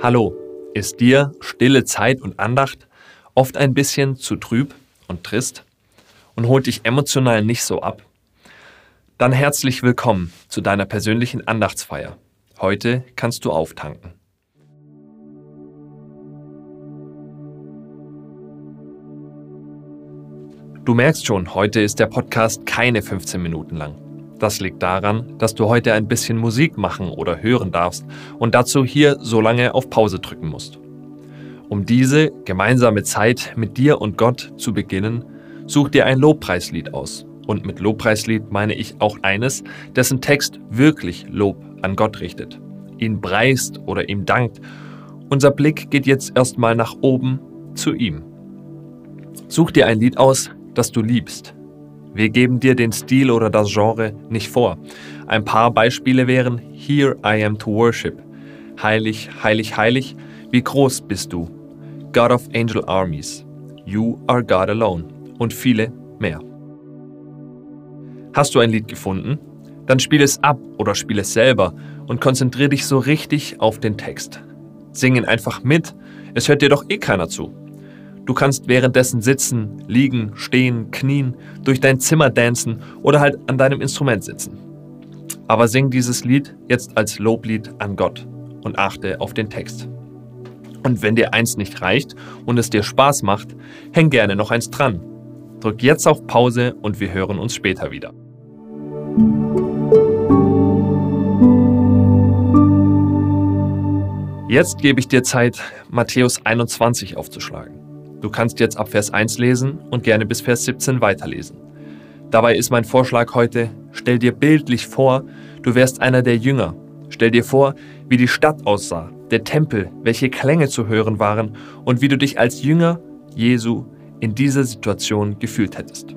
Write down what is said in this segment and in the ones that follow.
Hallo, ist dir stille Zeit und Andacht oft ein bisschen zu trüb und trist und holt dich emotional nicht so ab? Dann herzlich willkommen zu deiner persönlichen Andachtsfeier. Heute kannst du auftanken. Du merkst schon, heute ist der Podcast keine 15 Minuten lang. Das liegt daran, dass du heute ein bisschen Musik machen oder hören darfst und dazu hier so lange auf Pause drücken musst. Um diese gemeinsame Zeit mit dir und Gott zu beginnen, such dir ein Lobpreislied aus. Und mit Lobpreislied meine ich auch eines, dessen Text wirklich Lob an Gott richtet, ihn preist oder ihm dankt. Unser Blick geht jetzt erstmal nach oben zu ihm. Such dir ein Lied aus, das du liebst, wir geben dir den Stil oder das Genre nicht vor. Ein paar Beispiele wären Here I am to worship, Heilig, heilig, heilig, wie groß bist du, God of Angel Armies, You are God alone und viele mehr. Hast du ein Lied gefunden? Dann spiel es ab oder spiel es selber und konzentriere dich so richtig auf den Text. Singen einfach mit, es hört dir doch eh keiner zu. Du kannst währenddessen sitzen, liegen, stehen, knien, durch dein Zimmer dancen oder halt an deinem Instrument sitzen. Aber sing dieses Lied jetzt als Loblied an Gott und achte auf den Text. Und wenn dir eins nicht reicht und es dir Spaß macht, häng gerne noch eins dran. Drück jetzt auf Pause und wir hören uns später wieder. Jetzt gebe ich dir Zeit, Matthäus 21 aufzuschlagen. Du kannst jetzt ab Vers 1 lesen und gerne bis Vers 17 weiterlesen. Dabei ist mein Vorschlag heute, stell dir bildlich vor, du wärst einer der Jünger. Stell dir vor, wie die Stadt aussah, der Tempel, welche Klänge zu hören waren und wie du dich als Jünger Jesu in dieser Situation gefühlt hättest.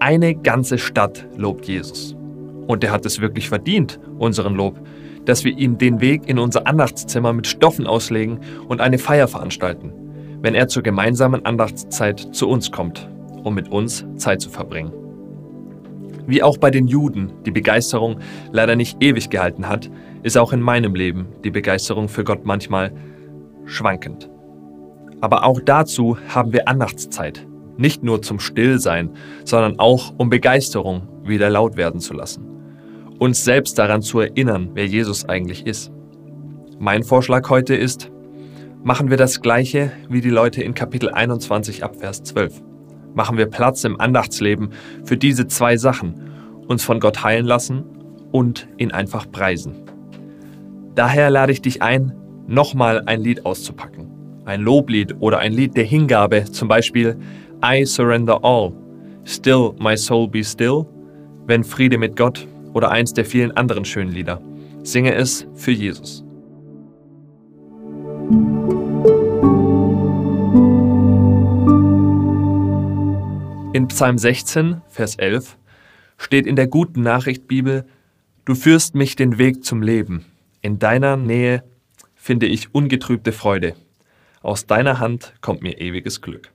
Eine ganze Stadt lobt Jesus. Und er hat es wirklich verdient, unseren Lob, dass wir ihm den Weg in unser Andachtszimmer mit Stoffen auslegen und eine Feier veranstalten, wenn er zur gemeinsamen Andachtszeit zu uns kommt, um mit uns Zeit zu verbringen. Wie auch bei den Juden die Begeisterung leider nicht ewig gehalten hat, ist auch in meinem Leben die Begeisterung für Gott manchmal schwankend. Aber auch dazu haben wir Andachtszeit, nicht nur zum Stillsein, sondern auch um Begeisterung wieder laut werden zu lassen. Uns selbst daran zu erinnern, wer Jesus eigentlich ist. Mein Vorschlag heute ist, machen wir das gleiche wie die Leute in Kapitel 21 ab Vers 12 machen wir Platz im Andachtsleben für diese zwei Sachen, uns von Gott heilen lassen und ihn einfach preisen. Daher lade ich dich ein, nochmal ein Lied auszupacken. Ein Loblied oder ein Lied der Hingabe, zum Beispiel I Surrender All, Still My Soul Be Still, Wenn Friede mit Gott oder eins der vielen anderen schönen Lieder. Singe es für Jesus. In Psalm 16, Vers 11 steht in der guten Nachricht Bibel, Du führst mich den Weg zum Leben. In deiner Nähe finde ich ungetrübte Freude. Aus deiner Hand kommt mir ewiges Glück.